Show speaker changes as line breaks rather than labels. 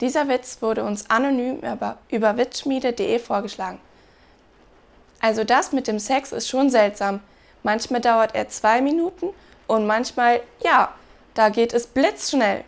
Dieser Witz wurde uns anonym über, über witzschmiede.de vorgeschlagen. Also das mit dem Sex ist schon seltsam. Manchmal dauert er zwei Minuten und manchmal, ja, da geht es blitzschnell.